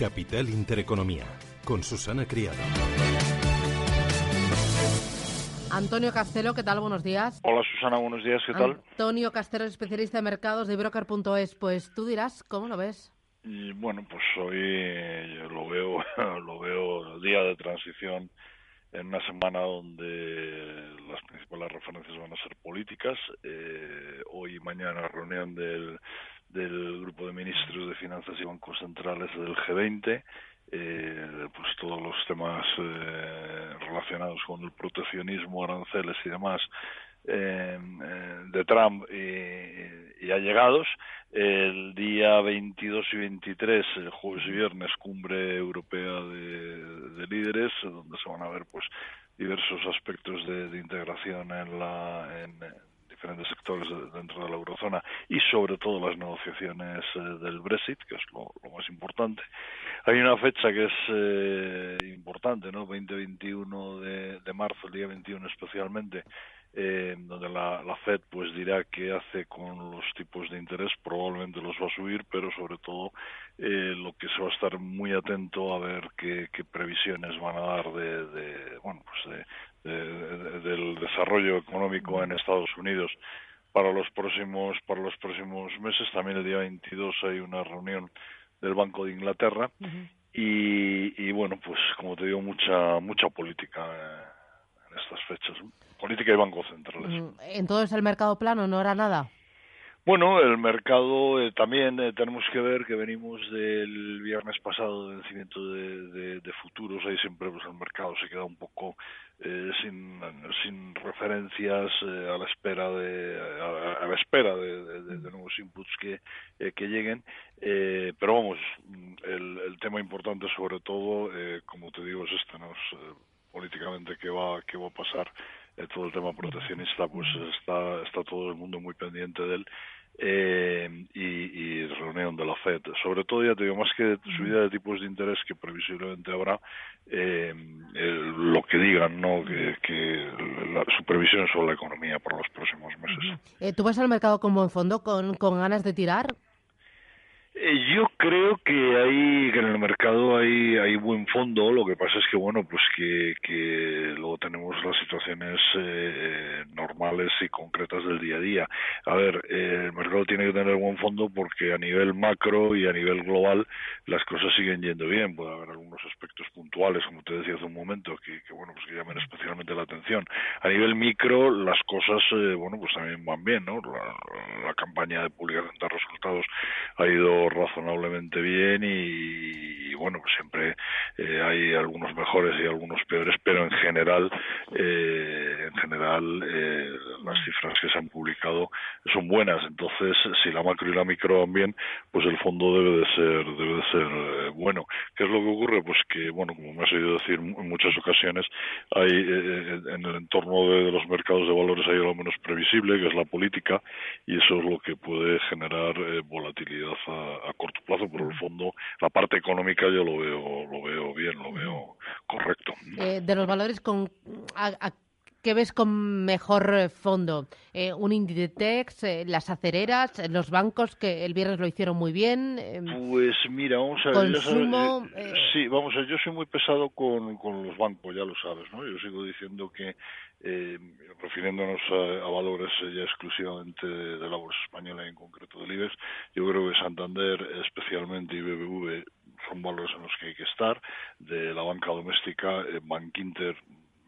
Capital Intereconomía, con Susana Criado. Antonio Castelo, ¿qué tal? Buenos días. Hola Susana, buenos días, ¿qué tal? Antonio Castelo, especialista de mercados de broker.es. Pues tú dirás, ¿cómo lo ves? Y, bueno, pues hoy lo veo, lo veo día de transición en una semana donde las principales referencias van a ser políticas. Eh, hoy y mañana reunión del del grupo de ministros de finanzas y bancos centrales del G20 eh, pues todos los temas eh, relacionados con el proteccionismo aranceles y demás eh, de Trump y, allegados el día 22 y 23 el jueves y viernes cumbre europea de, de líderes donde se van a ver pues diversos aspectos de, de integración en la en, diferentes sectores dentro de la eurozona y sobre todo las negociaciones eh, del Brexit, que es lo, más importante. Hay una fecha que es eh, importante, ¿no? 2021 de, de marzo, el día 21 especialmente, eh, donde la, la, Fed pues dirá qué hace con los tipos de interés, probablemente los va a subir, pero sobre todo eh, lo que se va a estar muy atento a ver qué, qué previsiones van a dar de, de bueno pues de, de, del desarrollo económico en Estados Unidos para los próximos para los próximos meses. También el día 22 hay una reunión del Banco de Inglaterra y, y, bueno pues como te digo mucha mucha política en estas fechas política y bancos centrales. Entonces el mercado plano no era nada. Bueno, el mercado eh, también eh, tenemos que ver que venimos del viernes pasado de vencimiento de, futuros, ahí siempre pues el mercado se queda un poco eh, sin, sin referencias eh, a la espera de a, la espera de, nuevos inputs que, eh, que lleguen, pero vamos, el, el, tema importante sobre todo, como te digo, es este, ¿no? Es, políticamente qué va qué va a pasar todo el tema proteccionista pues está está todo el mundo muy pendiente de él eh, y, y, reunión de la FED. Sobre todo, ya te digo, más que subida de tipos de interés que previsiblemente habrá, eh, el, lo que digan, ¿no? Que, que la supervisión sobre la economía para los próximos meses. Eh, ¿Tú vas al mercado con buen fondo, con, con ganas de tirar? Eh, yo creo que hay que en el mercado hay hay buen fondo. Lo que pasa es que bueno pues que, que luego tenemos las situaciones eh, normales y concretas del día a día a ver eh, el mercado tiene que tener buen fondo porque a nivel macro y a nivel global las cosas siguen yendo bien. Puede haber algunos aspectos puntuales como te decía hace un momento que, que bueno pues que llamen especialmente la atención. A nivel micro las cosas eh, bueno pues también van bien no la, campaña de publicación de resultados ha ido razonablemente bien y, y bueno, pues siempre eh, hay algunos mejores y algunos peores, pero en general, eh, en general eh, las cifras que se han publicado son buenas. Entonces, si la macro y la micro van bien, pues el fondo debe de ser debe de ser eh, bueno. ¿Qué es lo que ocurre? Pues que bueno, como me has oído decir en muchas ocasiones, hay eh, en el entorno de, de, los mercados de valores hay algo menos previsible, que es la política, y eso es lo que puede generar eh, volatilidad a, a corto plazo, pero el fondo, la parte económica yo lo veo, lo veo bien, lo veo correcto. Eh, de los valores con a, a ¿Qué ves con mejor fondo? Eh, ¿Un Inditex, eh, las acereras, eh, los bancos que el viernes lo hicieron muy bien? Eh, pues mira, vamos a ver. Consumo, eh, sí, vamos a ver, yo soy muy pesado con, con los bancos, ya lo sabes, ¿no? Yo sigo diciendo que, refiriéndonos a, a valores ya exclusivamente de, de, la bolsa española y en concreto del IBEX, yo creo que Santander, especialmente y BBV, son valores en los que hay que estar. De la banca doméstica, Bankinter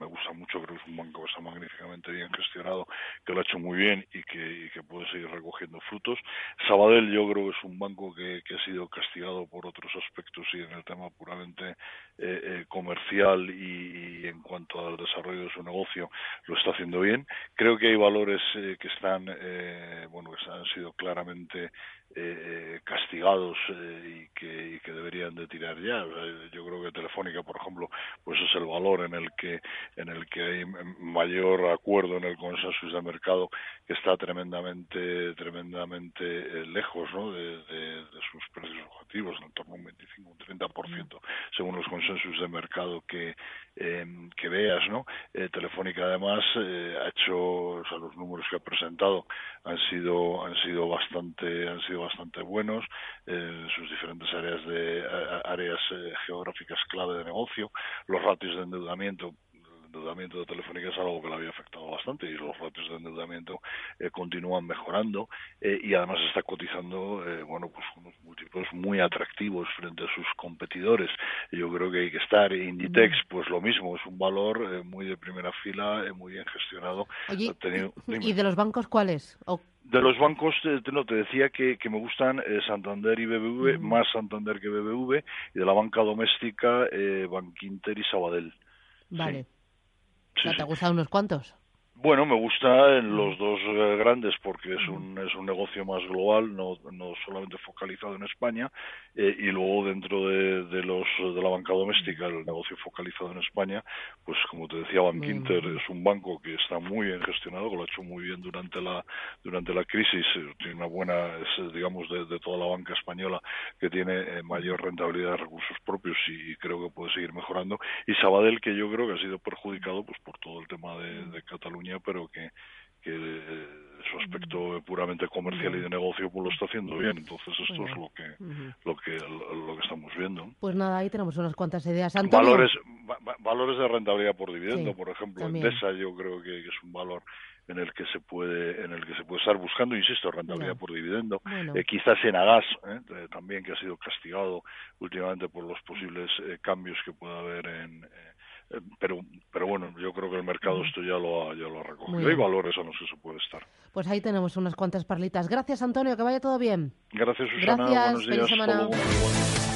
me gusta mucho, creo que es un banco que está magníficamente bien gestionado, que lo ha hecho muy bien y que, y que puede seguir recogiendo frutos. Sabadell yo creo que es un banco que, ha sido castigado por otros aspectos y en el tema puramente eh, eh, comercial y, y, en cuanto al desarrollo de su negocio lo está haciendo bien. Creo que hay valores eh, que están, eh, bueno, que han sido claramente eh, castigados y que, y, que, deberían de tirar ya. yo creo que Telefónica, por ejemplo, pues es el valor en el que en el que hay mayor acuerdo en el consenso de mercado que está tremendamente tremendamente lejos ¿no? de, de, sus precios objetivos, en torno a un 25 un 30% según los consensos de mercado que eh, que veas, ¿no? Eh, Telefónica además eh, ha hecho, o sea, los números que ha presentado han sido han sido bastante han sido bastante buenos en sus diferentes áreas de áreas geográficas clave de negocio, los ratios de endeudamiento endeudamiento de Telefónica es algo que le había afectado bastante y los ratios de endeudamiento eh, continúan mejorando eh, y además está cotizando eh, bueno pues unos múltiplos muy atractivos frente a sus competidores. Yo creo que hay que estar Inditex pues lo mismo es un valor muy de primera fila muy bien gestionado. Y de los bancos cuáles de los bancos, no, te decía que, que me gustan Santander y BBV, más Santander que BBV, y de la banca doméstica, eh, Bankinter y Sabadell. Vale. ¿Te gustan unos cuantos? Bueno, me gusta en los dos eh, grandes porque es un, es un negocio más global, no, no solamente focalizado en España, eh, y luego dentro de, de, los de la banca doméstica, el negocio focalizado en España, pues como te decía, Bankinter es un banco que está muy bien gestionado, que lo ha hecho muy bien durante la durante la crisis, eh, tiene una buena, es, digamos, de, de, toda la banca española que tiene mayor rentabilidad de recursos propios y, creo que puede seguir mejorando, y Sabadell que yo creo que ha sido perjudicado pues por todo el tema de, de Cataluña pero que, que eh, su aspecto puramente comercial y de negocio pues lo está haciendo bien. Entonces esto es lo que lo que lo que estamos viendo. Pues nada ahí tenemos unas cuantas ideas. Valores valores de rentabilidad por dividendo por ejemplo Endesa yo creo que, es un valor en el que se puede en el que se puede estar buscando insisto rentabilidad por dividendo. Eh, quizás en Agas eh, también que ha sido castigado últimamente por los posibles cambios que pueda haber en pero pero bueno yo creo que el mercado esto ya lo ha, ya lo ha recogido. Hay valores a los que se puede estar. Pues ahí tenemos unas cuantas perlitas. Gracias Antonio que vaya todo bien. Gracias Susana. Gracias, buenos días